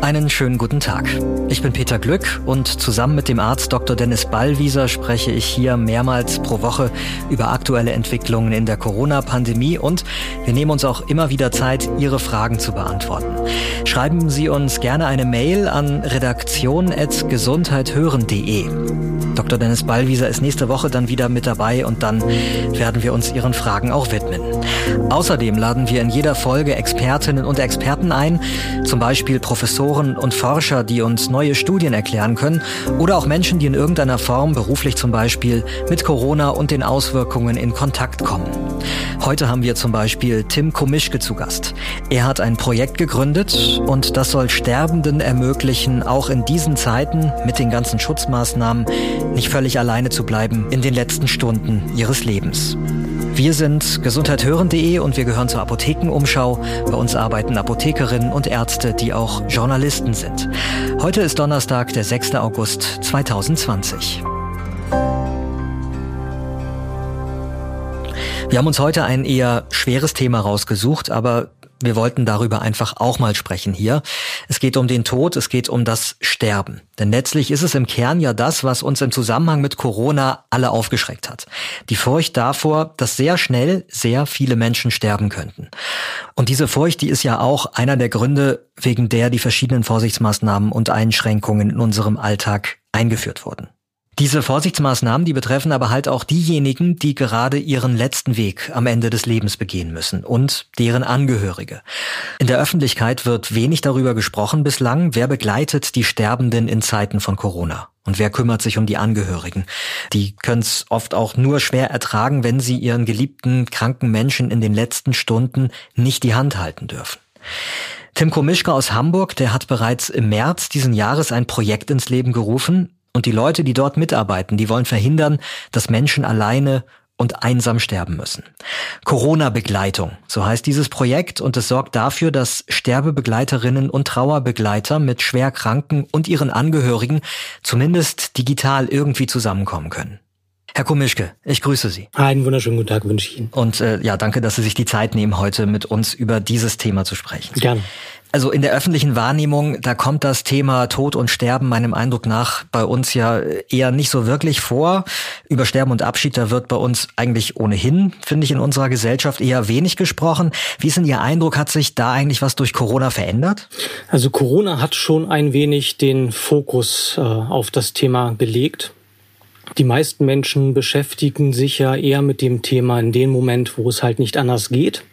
Einen schönen guten Tag. Ich bin Peter Glück und zusammen mit dem Arzt Dr. Dennis Ballwieser spreche ich hier mehrmals pro Woche über aktuelle Entwicklungen in der Corona-Pandemie und wir nehmen uns auch immer wieder Zeit, Ihre Fragen zu beantworten. Schreiben Sie uns gerne eine Mail an redaktion.gesundheithören.de. Dr. Dennis Ballwieser ist nächste Woche dann wieder mit dabei und dann werden wir uns Ihren Fragen auch widmen. Außerdem laden wir in jeder Folge Expertinnen und Experten ein, zum Beispiel Professoren und Forscher, die uns neue Studien erklären können oder auch Menschen, die in irgendeiner Form, beruflich zum Beispiel, mit Corona und den Auswirkungen in Kontakt kommen. Heute haben wir zum Beispiel Tim Komischke zu Gast. Er hat ein Projekt gegründet und das soll Sterbenden ermöglichen, auch in diesen Zeiten mit den ganzen Schutzmaßnahmen nicht völlig alleine zu bleiben in den letzten Stunden ihres Lebens. Wir sind gesundheithören.de und wir gehören zur Apothekenumschau. Bei uns arbeiten Apothekerinnen und Ärzte, die auch Journalisten sind. Heute ist Donnerstag, der 6. August 2020. Wir haben uns heute ein eher schweres Thema rausgesucht, aber wir wollten darüber einfach auch mal sprechen hier. Es geht um den Tod, es geht um das Sterben. Denn letztlich ist es im Kern ja das, was uns im Zusammenhang mit Corona alle aufgeschreckt hat. Die Furcht davor, dass sehr schnell sehr viele Menschen sterben könnten. Und diese Furcht, die ist ja auch einer der Gründe, wegen der die verschiedenen Vorsichtsmaßnahmen und Einschränkungen in unserem Alltag eingeführt wurden. Diese Vorsichtsmaßnahmen, die betreffen aber halt auch diejenigen, die gerade ihren letzten Weg am Ende des Lebens begehen müssen und deren Angehörige. In der Öffentlichkeit wird wenig darüber gesprochen bislang, wer begleitet die Sterbenden in Zeiten von Corona. Und wer kümmert sich um die Angehörigen? Die können es oft auch nur schwer ertragen, wenn sie ihren geliebten, kranken Menschen in den letzten Stunden nicht die Hand halten dürfen. Tim Komischka aus Hamburg, der hat bereits im März diesen Jahres ein Projekt ins Leben gerufen, und die Leute, die dort mitarbeiten, die wollen verhindern, dass Menschen alleine und einsam sterben müssen. Corona-Begleitung, so heißt dieses Projekt und es sorgt dafür, dass Sterbebegleiterinnen und Trauerbegleiter mit Schwerkranken und ihren Angehörigen zumindest digital irgendwie zusammenkommen können. Herr Komischke, ich grüße Sie. Einen wunderschönen guten Tag wünsche ich Ihnen. Und äh, ja, danke, dass Sie sich die Zeit nehmen, heute mit uns über dieses Thema zu sprechen. Gerne. Also in der öffentlichen Wahrnehmung, da kommt das Thema Tod und Sterben meinem Eindruck nach bei uns ja eher nicht so wirklich vor. Über Sterben und Abschied, da wird bei uns eigentlich ohnehin, finde ich, in unserer Gesellschaft eher wenig gesprochen. Wie ist denn Ihr Eindruck? Hat sich da eigentlich was durch Corona verändert? Also Corona hat schon ein wenig den Fokus äh, auf das Thema gelegt. Die meisten Menschen beschäftigen sich ja eher mit dem Thema in dem Moment, wo es halt nicht anders geht.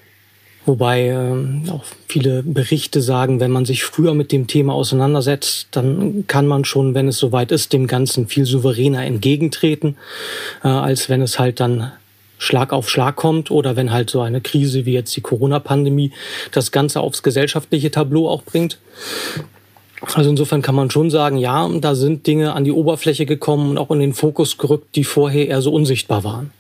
Wobei äh, auch viele Berichte sagen, wenn man sich früher mit dem Thema auseinandersetzt, dann kann man schon, wenn es soweit ist, dem Ganzen viel souveräner entgegentreten, äh, als wenn es halt dann Schlag auf Schlag kommt oder wenn halt so eine Krise wie jetzt die Corona-Pandemie das Ganze aufs gesellschaftliche Tableau auch bringt. Also insofern kann man schon sagen, ja, da sind Dinge an die Oberfläche gekommen und auch in den Fokus gerückt, die vorher eher so unsichtbar waren.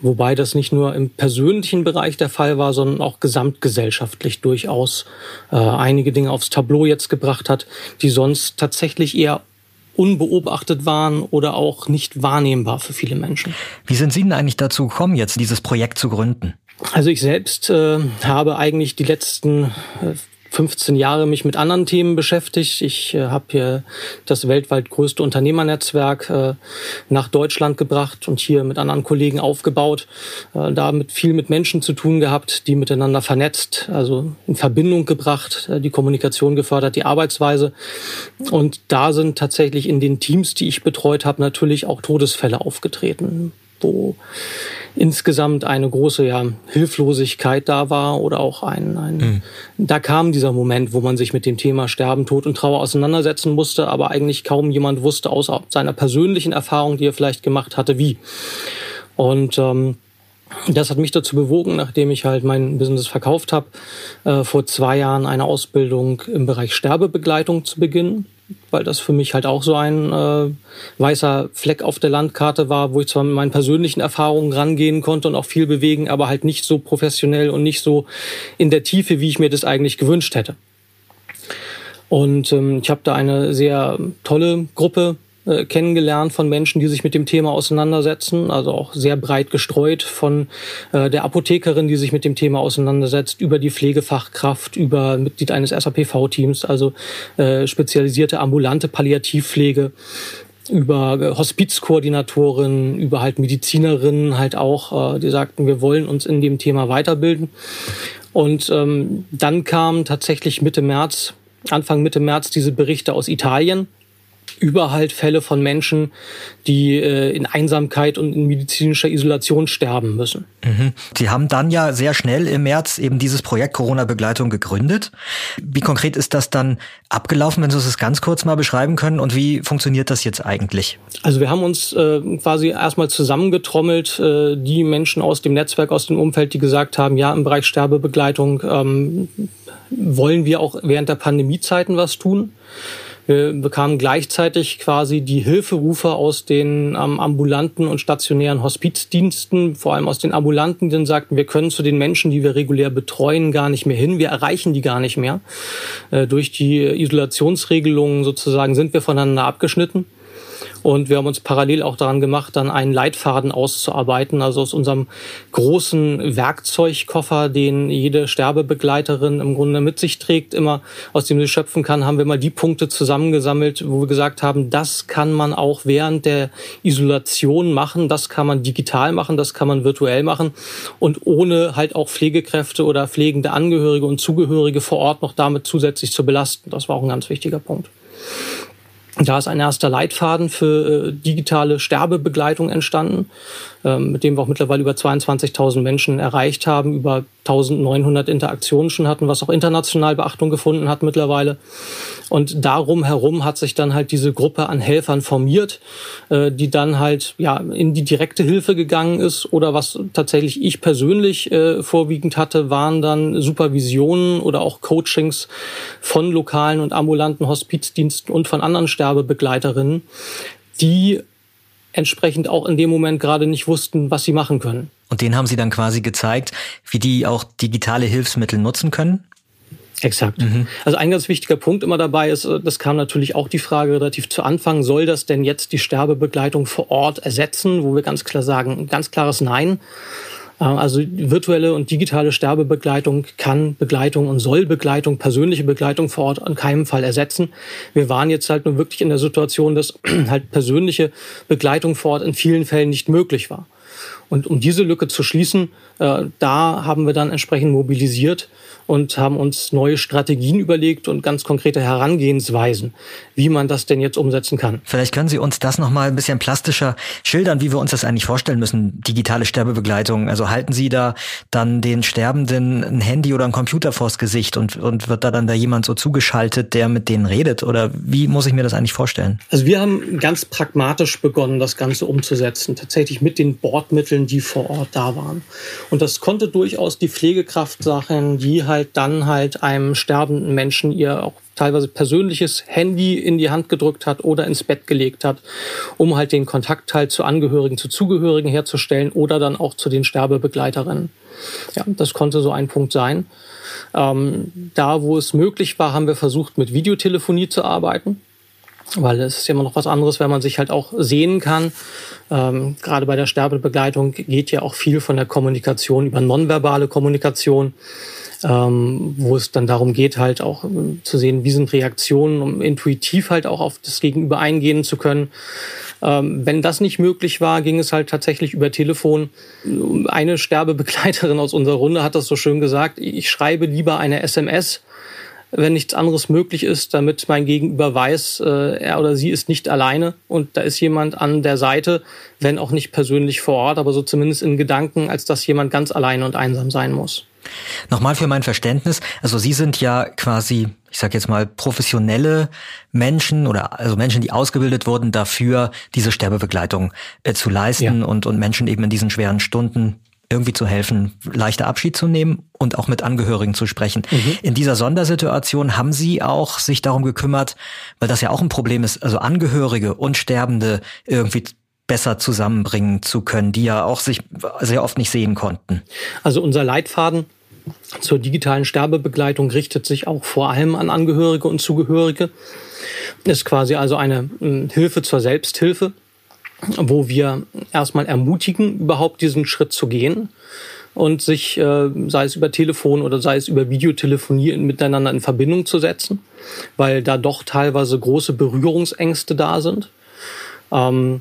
Wobei das nicht nur im persönlichen Bereich der Fall war, sondern auch gesamtgesellschaftlich durchaus äh, einige Dinge aufs Tableau jetzt gebracht hat, die sonst tatsächlich eher unbeobachtet waren oder auch nicht wahrnehmbar für viele Menschen. Wie sind Sie denn eigentlich dazu gekommen, jetzt dieses Projekt zu gründen? Also ich selbst äh, habe eigentlich die letzten äh, 15 Jahre mich mit anderen Themen beschäftigt. Ich äh, habe hier das weltweit größte Unternehmernetzwerk äh, nach Deutschland gebracht und hier mit anderen Kollegen aufgebaut. Äh, damit viel mit Menschen zu tun gehabt, die miteinander vernetzt, also in Verbindung gebracht, äh, die Kommunikation gefördert, die Arbeitsweise. Und da sind tatsächlich in den Teams, die ich betreut habe, natürlich auch Todesfälle aufgetreten, wo insgesamt eine große ja, Hilflosigkeit da war oder auch ein, ein mhm. da kam dieser Moment, wo man sich mit dem Thema Sterben, Tod und Trauer auseinandersetzen musste, aber eigentlich kaum jemand wusste, außer seiner persönlichen Erfahrung, die er vielleicht gemacht hatte, wie. Und ähm, das hat mich dazu bewogen, nachdem ich halt mein Business verkauft habe, äh, vor zwei Jahren eine Ausbildung im Bereich Sterbebegleitung zu beginnen weil das für mich halt auch so ein äh, weißer Fleck auf der Landkarte war, wo ich zwar mit meinen persönlichen Erfahrungen rangehen konnte und auch viel bewegen, aber halt nicht so professionell und nicht so in der Tiefe, wie ich mir das eigentlich gewünscht hätte. Und ähm, ich habe da eine sehr tolle Gruppe äh, kennengelernt von Menschen, die sich mit dem Thema auseinandersetzen, also auch sehr breit gestreut von äh, der Apothekerin, die sich mit dem Thema auseinandersetzt, über die Pflegefachkraft, über Mitglied eines SAPV-Teams, also äh, spezialisierte ambulante Palliativpflege, über Hospizkoordinatoren, über halt Medizinerinnen halt auch, äh, die sagten, wir wollen uns in dem Thema weiterbilden. Und ähm, dann kam tatsächlich Mitte März, Anfang Mitte März diese Berichte aus Italien, über halt Fälle von Menschen, die äh, in Einsamkeit und in medizinischer Isolation sterben müssen. Mhm. Sie haben dann ja sehr schnell im März eben dieses Projekt Corona-Begleitung gegründet. Wie konkret ist das dann abgelaufen, wenn Sie es ganz kurz mal beschreiben können und wie funktioniert das jetzt eigentlich? Also wir haben uns äh, quasi erstmal zusammengetrommelt, äh, die Menschen aus dem Netzwerk, aus dem Umfeld, die gesagt haben, ja, im Bereich Sterbebegleitung ähm, wollen wir auch während der Pandemiezeiten was tun. Wir bekamen gleichzeitig quasi die Hilferufe aus den ähm, ambulanten und stationären Hospizdiensten, vor allem aus den ambulanten, die sagten, wir können zu den Menschen, die wir regulär betreuen, gar nicht mehr hin. Wir erreichen die gar nicht mehr. Äh, durch die Isolationsregelungen sozusagen sind wir voneinander abgeschnitten. Und wir haben uns parallel auch daran gemacht, dann einen Leitfaden auszuarbeiten, also aus unserem großen Werkzeugkoffer, den jede Sterbebegleiterin im Grunde mit sich trägt, immer aus dem sie schöpfen kann, haben wir mal die Punkte zusammengesammelt, wo wir gesagt haben, das kann man auch während der Isolation machen, das kann man digital machen, das kann man virtuell machen und ohne halt auch Pflegekräfte oder pflegende Angehörige und Zugehörige vor Ort noch damit zusätzlich zu belasten. Das war auch ein ganz wichtiger Punkt. Da ist ein erster Leitfaden für äh, digitale Sterbebegleitung entstanden, mit dem wir auch mittlerweile über 22.000 Menschen erreicht haben, über 1900 Interaktionen schon hatten, was auch international Beachtung gefunden hat mittlerweile. Und darum herum hat sich dann halt diese Gruppe an Helfern formiert, äh, die dann halt ja in die direkte Hilfe gegangen ist oder was tatsächlich ich persönlich äh, vorwiegend hatte, waren dann Supervisionen oder auch Coachings von lokalen und ambulanten Hospizdiensten und von anderen Sterbebegleiterinnen, die entsprechend auch in dem Moment gerade nicht wussten, was sie machen können. Und denen haben Sie dann quasi gezeigt, wie die auch digitale Hilfsmittel nutzen können? Exakt. Mhm. Also ein ganz wichtiger Punkt immer dabei ist, äh, das kam natürlich auch die Frage relativ zu Anfang, soll das denn jetzt die Sterbebegleitung vor Ort ersetzen, wo wir ganz klar sagen, ganz klares Nein. Äh, also virtuelle und digitale Sterbebegleitung kann Begleitung und soll Begleitung, persönliche Begleitung vor Ort an keinem Fall ersetzen. Wir waren jetzt halt nur wirklich in der Situation, dass halt persönliche Begleitung vor Ort in vielen Fällen nicht möglich war. Und um diese Lücke zu schließen, äh, da haben wir dann entsprechend mobilisiert und haben uns neue Strategien überlegt und ganz konkrete Herangehensweisen, wie man das denn jetzt umsetzen kann. Vielleicht können Sie uns das nochmal ein bisschen plastischer schildern, wie wir uns das eigentlich vorstellen müssen, digitale Sterbebegleitung. Also halten Sie da dann den Sterbenden ein Handy oder ein Computer vors Gesicht und, und wird da dann da jemand so zugeschaltet, der mit denen redet? Oder wie muss ich mir das eigentlich vorstellen? Also wir haben ganz pragmatisch begonnen, das Ganze umzusetzen, tatsächlich mit den Bordmitteln, die vor Ort da waren. Und das konnte durchaus die Pflegekraft sein, die halt halt dann halt einem sterbenden Menschen ihr auch teilweise persönliches Handy in die Hand gedrückt hat oder ins Bett gelegt hat, um halt den Kontakt halt zu Angehörigen, zu Zugehörigen herzustellen oder dann auch zu den Sterbebegleiterinnen. Ja, das konnte so ein Punkt sein. Ähm, da, wo es möglich war, haben wir versucht, mit Videotelefonie zu arbeiten weil es ist ja immer noch was anderes, wenn man sich halt auch sehen kann. Ähm, gerade bei der Sterbebegleitung geht ja auch viel von der Kommunikation über nonverbale Kommunikation ähm, wo es dann darum geht, halt auch ähm, zu sehen, wie sind Reaktionen, um intuitiv halt auch auf das Gegenüber eingehen zu können. Ähm, wenn das nicht möglich war, ging es halt tatsächlich über Telefon. Eine Sterbebegleiterin aus unserer Runde hat das so schön gesagt, ich schreibe lieber eine SMS, wenn nichts anderes möglich ist, damit mein Gegenüber weiß, äh, er oder sie ist nicht alleine und da ist jemand an der Seite, wenn auch nicht persönlich vor Ort, aber so zumindest in Gedanken, als dass jemand ganz alleine und einsam sein muss. Nochmal für mein Verständnis, also Sie sind ja quasi, ich sage jetzt mal, professionelle Menschen oder also Menschen, die ausgebildet wurden dafür, diese Sterbebegleitung äh, zu leisten ja. und, und Menschen eben in diesen schweren Stunden irgendwie zu helfen, leichter Abschied zu nehmen und auch mit Angehörigen zu sprechen. Mhm. In dieser Sondersituation haben Sie auch sich darum gekümmert, weil das ja auch ein Problem ist, also Angehörige und Sterbende irgendwie besser zusammenbringen zu können, die ja auch sich sehr oft nicht sehen konnten. Also unser Leitfaden zur digitalen Sterbebegleitung richtet sich auch vor allem an Angehörige und Zugehörige. Ist quasi also eine hm, Hilfe zur Selbsthilfe, wo wir erstmal ermutigen, überhaupt diesen Schritt zu gehen und sich, äh, sei es über Telefon oder sei es über Videotelefonie, miteinander in Verbindung zu setzen, weil da doch teilweise große Berührungsängste da sind. Ähm,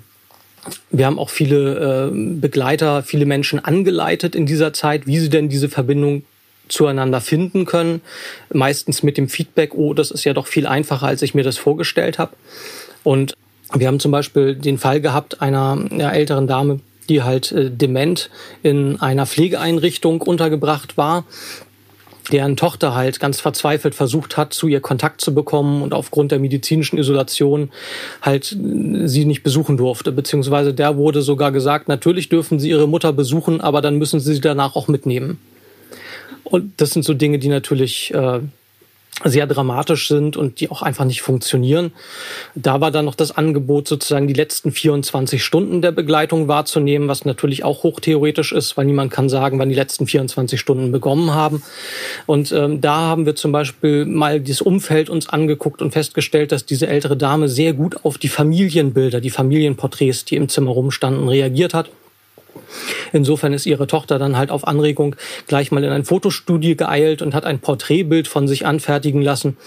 wir haben auch viele äh, Begleiter, viele Menschen angeleitet in dieser Zeit, wie sie denn diese Verbindung zueinander finden können. Meistens mit dem Feedback, oh, das ist ja doch viel einfacher, als ich mir das vorgestellt habe. Und wir haben zum Beispiel den Fall gehabt einer älteren Dame, die halt äh, dement in einer Pflegeeinrichtung untergebracht war deren Tochter halt ganz verzweifelt versucht hat, zu ihr Kontakt zu bekommen und aufgrund der medizinischen Isolation halt äh, sie nicht besuchen durfte. Beziehungsweise der wurde sogar gesagt, natürlich dürfen sie ihre Mutter besuchen, aber dann müssen sie sie danach auch mitnehmen. Und das sind so Dinge, die natürlich äh, sehr dramatisch sind und die auch einfach nicht funktionieren. Da war dann noch das Angebot, sozusagen die letzten 24 Stunden der Begleitung wahrzunehmen, was natürlich auch hochtheoretisch ist, weil niemand kann sagen, wann die letzten 24 Stunden begonnen haben. Und ähm, da haben wir zum Beispiel mal dieses Umfeld uns angeguckt und festgestellt, dass diese ältere Dame sehr gut auf die Familienbilder, die Familienporträts, die im Zimmer rumstanden, reagiert hat. Insofern ist ihre Tochter dann halt auf Anregung gleich mal in ein Fotostudio geeilt und hat ein Porträtbild von sich anfertigen lassen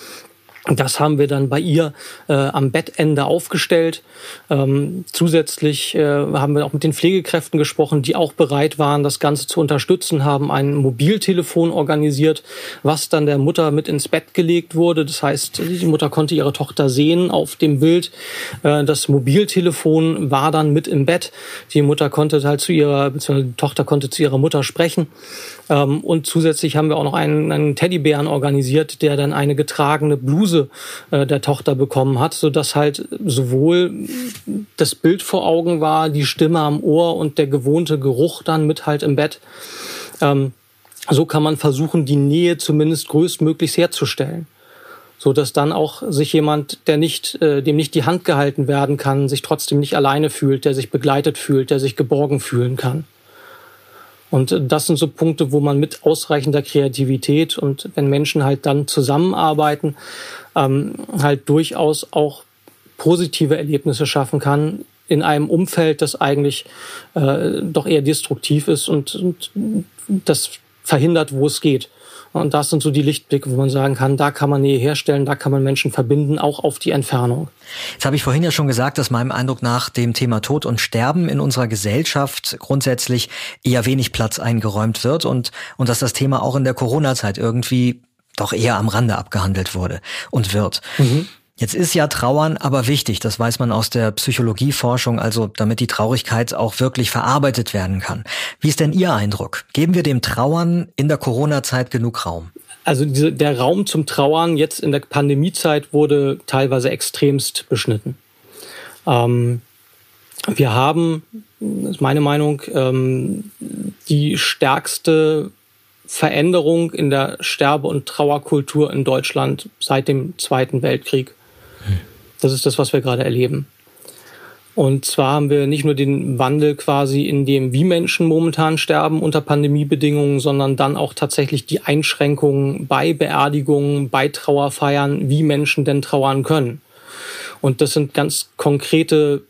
das haben wir dann bei ihr äh, am Bettende aufgestellt. Ähm, zusätzlich äh, haben wir auch mit den Pflegekräften gesprochen, die auch bereit waren, das Ganze zu unterstützen, haben ein Mobiltelefon organisiert, was dann der Mutter mit ins Bett gelegt wurde. Das heißt, die Mutter konnte ihre Tochter sehen auf dem Bild. Äh, das Mobiltelefon war dann mit im Bett. Die Mutter konnte halt zu ihrer, beziehungsweise die Tochter konnte zu ihrer Mutter sprechen. Ähm, und zusätzlich haben wir auch noch einen, einen Teddybären organisiert, der dann eine getragene Bluse äh, der Tochter bekommen hat, so dass halt sowohl das Bild vor Augen war, die Stimme am Ohr und der gewohnte Geruch dann mit halt im Bett. Ähm, so kann man versuchen, die Nähe zumindest größtmöglichst herzustellen so dass dann auch sich jemand, der nicht, äh, dem nicht die Hand gehalten werden kann, sich trotzdem nicht alleine fühlt, der sich begleitet fühlt, der sich geborgen fühlen kann. Und das sind so Punkte, wo man mit ausreichender Kreativität und wenn Menschen halt dann zusammenarbeiten, ähm, halt durchaus auch positive Erlebnisse schaffen kann in einem Umfeld, das eigentlich äh, doch eher destruktiv ist und, und das verhindert, wo es geht. Und das sind so die Lichtblicke, wo man sagen kann, da kann man Nähe herstellen, da kann man Menschen verbinden, auch auf die Entfernung. Jetzt habe ich vorhin ja schon gesagt, dass meinem Eindruck nach dem Thema Tod und Sterben in unserer Gesellschaft grundsätzlich eher wenig Platz eingeräumt wird und, und dass das Thema auch in der Corona-Zeit irgendwie doch eher am Rande abgehandelt wurde und wird. Mhm. Jetzt ist ja Trauern aber wichtig, das weiß man aus der Psychologieforschung, also damit die Traurigkeit auch wirklich verarbeitet werden kann. Wie ist denn Ihr Eindruck? Geben wir dem Trauern in der Corona-Zeit genug Raum? Also diese, der Raum zum Trauern jetzt in der Pandemiezeit wurde teilweise extremst beschnitten. Ähm, wir haben, das ist meine Meinung, ähm, die stärkste Veränderung in der Sterbe- und Trauerkultur in Deutschland seit dem Zweiten Weltkrieg. Das ist das, was wir gerade erleben. Und zwar haben wir nicht nur den Wandel quasi in dem, wie Menschen momentan sterben unter Pandemiebedingungen, sondern dann auch tatsächlich die Einschränkungen bei Beerdigungen, bei Trauerfeiern, wie Menschen denn trauern können. Und das sind ganz konkrete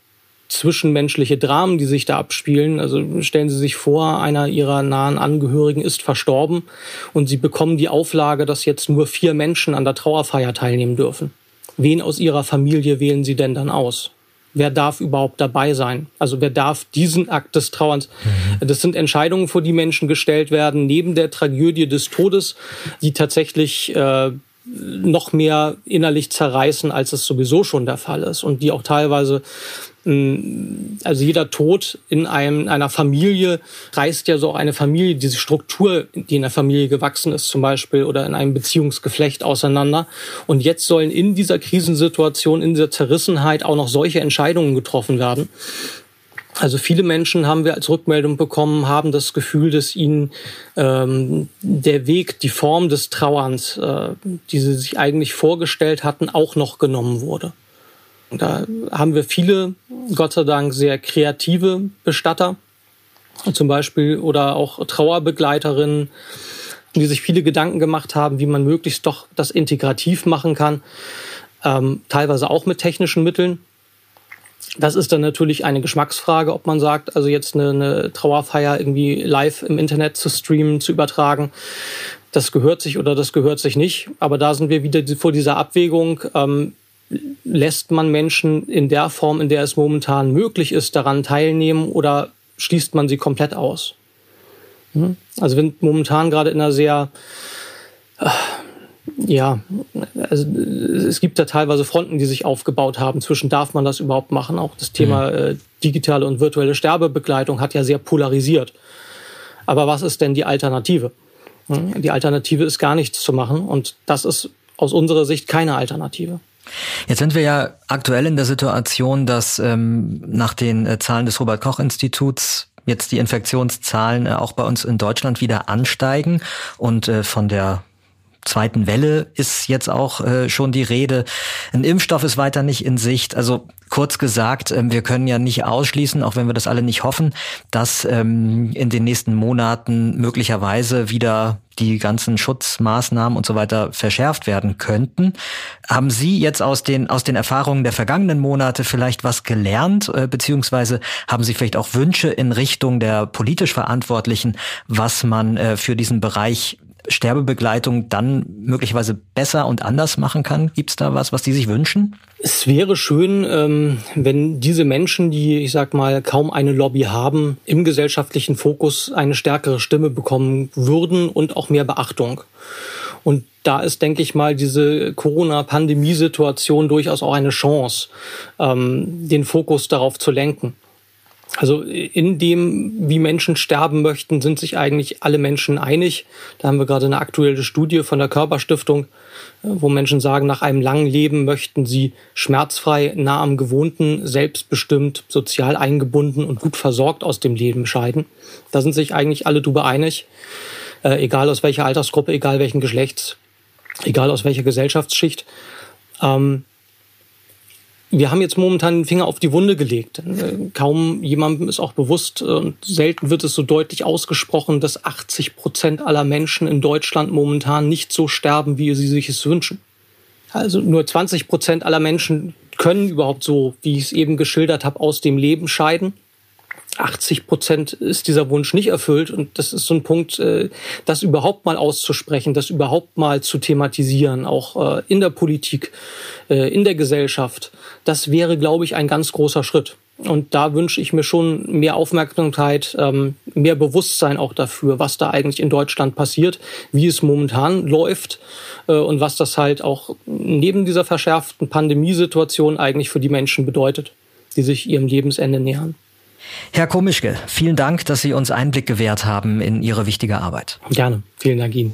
zwischenmenschliche Dramen, die sich da abspielen. Also stellen Sie sich vor, einer Ihrer nahen Angehörigen ist verstorben und Sie bekommen die Auflage, dass jetzt nur vier Menschen an der Trauerfeier teilnehmen dürfen wen aus ihrer Familie wählen sie denn dann aus? Wer darf überhaupt dabei sein? Also wer darf diesen Akt des Trauerns? Mhm. Das sind Entscheidungen, vor die Menschen gestellt werden, neben der Tragödie des Todes, die tatsächlich äh, noch mehr innerlich zerreißen, als es sowieso schon der Fall ist und die auch teilweise also jeder Tod in einem, einer Familie reißt ja so auch eine Familie, diese Struktur, die in der Familie gewachsen ist zum Beispiel oder in einem Beziehungsgeflecht auseinander. Und jetzt sollen in dieser Krisensituation, in dieser Zerrissenheit auch noch solche Entscheidungen getroffen werden. Also viele Menschen haben wir als Rückmeldung bekommen, haben das Gefühl, dass ihnen ähm, der Weg, die Form des Trauerns, äh, die sie sich eigentlich vorgestellt hatten, auch noch genommen wurde. Da haben wir viele, Gott sei Dank, sehr kreative Bestatter, zum Beispiel, oder auch Trauerbegleiterinnen, die sich viele Gedanken gemacht haben, wie man möglichst doch das integrativ machen kann, ähm, teilweise auch mit technischen Mitteln. Das ist dann natürlich eine Geschmacksfrage, ob man sagt, also jetzt eine, eine Trauerfeier irgendwie live im Internet zu streamen, zu übertragen, das gehört sich oder das gehört sich nicht. Aber da sind wir wieder vor dieser Abwägung. Ähm, lässt man Menschen in der Form, in der es momentan möglich ist, daran teilnehmen oder schließt man sie komplett aus? Hm? Also wir sind momentan gerade in einer sehr äh, ja, also es gibt da teilweise Fronten, die sich aufgebaut haben. Zwischen darf man das überhaupt machen? Auch das Thema mhm. äh, digitale und virtuelle Sterbebegleitung hat ja sehr polarisiert. Aber was ist denn die Alternative? Hm? Die Alternative ist gar nichts zu machen und das ist aus unserer Sicht keine Alternative. Jetzt sind wir ja aktuell in der Situation, dass ähm, nach den äh, Zahlen des Robert Koch Instituts jetzt die Infektionszahlen äh, auch bei uns in Deutschland wieder ansteigen und äh, von der zweiten Welle ist jetzt auch äh, schon die Rede. Ein Impfstoff ist weiter nicht in Sicht. Also kurz gesagt, äh, wir können ja nicht ausschließen, auch wenn wir das alle nicht hoffen, dass ähm, in den nächsten Monaten möglicherweise wieder die ganzen Schutzmaßnahmen und so weiter verschärft werden könnten. Haben Sie jetzt aus den, aus den Erfahrungen der vergangenen Monate vielleicht was gelernt, äh, beziehungsweise haben Sie vielleicht auch Wünsche in Richtung der politisch Verantwortlichen, was man äh, für diesen Bereich Sterbebegleitung dann möglicherweise besser und anders machen kann? Gibt es da was, was die sich wünschen? Es wäre schön, ähm, wenn diese Menschen, die, ich sag mal, kaum eine Lobby haben, im gesellschaftlichen Fokus eine stärkere Stimme bekommen würden und auch mehr Beachtung. Und da ist, denke ich mal, diese Corona-Pandemie-Situation durchaus auch eine Chance, ähm, den Fokus darauf zu lenken. Also in dem, wie Menschen sterben möchten, sind sich eigentlich alle Menschen einig. Da haben wir gerade eine aktuelle Studie von der Körperstiftung, wo Menschen sagen, nach einem langen Leben möchten sie schmerzfrei, nah am Gewohnten, selbstbestimmt, sozial eingebunden und gut versorgt aus dem Leben scheiden. Da sind sich eigentlich alle drüber einig, äh, egal aus welcher Altersgruppe, egal welchen Geschlechts, egal aus welcher Gesellschaftsschicht. Ähm, wir haben jetzt momentan den Finger auf die Wunde gelegt. Kaum jemandem ist auch bewusst und selten wird es so deutlich ausgesprochen, dass 80 Prozent aller Menschen in Deutschland momentan nicht so sterben, wie sie sich es wünschen. Also nur 20 Prozent aller Menschen können überhaupt so, wie ich es eben geschildert habe, aus dem Leben scheiden. 80 Prozent ist dieser Wunsch nicht erfüllt. Und das ist so ein Punkt, äh, das überhaupt mal auszusprechen, das überhaupt mal zu thematisieren, auch äh, in der Politik, äh, in der Gesellschaft. Das wäre, glaube ich, ein ganz großer Schritt. Und da wünsche ich mir schon mehr Aufmerksamkeit, ähm, mehr Bewusstsein auch dafür, was da eigentlich in Deutschland passiert, wie es momentan läuft und was das halt auch neben dieser verschärften Pandemiesituation eigentlich für die Menschen bedeutet, die sich ihrem Lebensende nähern. Herr Komischke, vielen Dank, dass Sie uns Einblick gewährt haben in Ihre wichtige Arbeit. Gerne. Vielen Dank Ihnen.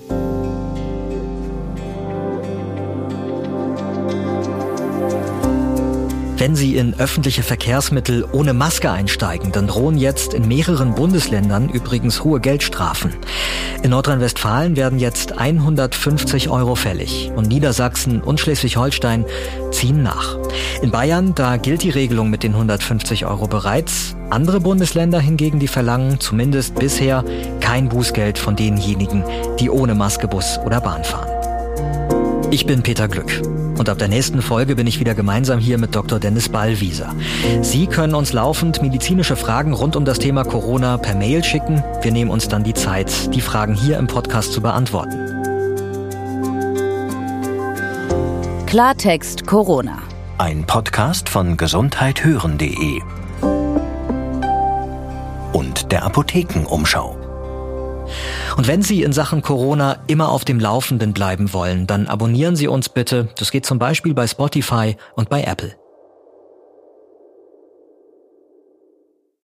Wenn Sie in öffentliche Verkehrsmittel ohne Maske einsteigen, dann drohen jetzt in mehreren Bundesländern übrigens hohe Geldstrafen. In Nordrhein-Westfalen werden jetzt 150 Euro fällig und Niedersachsen und Schleswig-Holstein ziehen nach. In Bayern, da gilt die Regelung mit den 150 Euro bereits. Andere Bundesländer hingegen, die verlangen zumindest bisher kein Bußgeld von denjenigen, die ohne Maske Bus oder Bahn fahren. Ich bin Peter Glück. Und ab der nächsten Folge bin ich wieder gemeinsam hier mit Dr. Dennis Ballwieser. Sie können uns laufend medizinische Fragen rund um das Thema Corona per Mail schicken. Wir nehmen uns dann die Zeit, die Fragen hier im Podcast zu beantworten. Klartext Corona. Ein Podcast von gesundheithören.de und der Apothekenumschau. Und wenn Sie in Sachen Corona immer auf dem Laufenden bleiben wollen, dann abonnieren Sie uns bitte. Das geht zum Beispiel bei Spotify und bei Apple.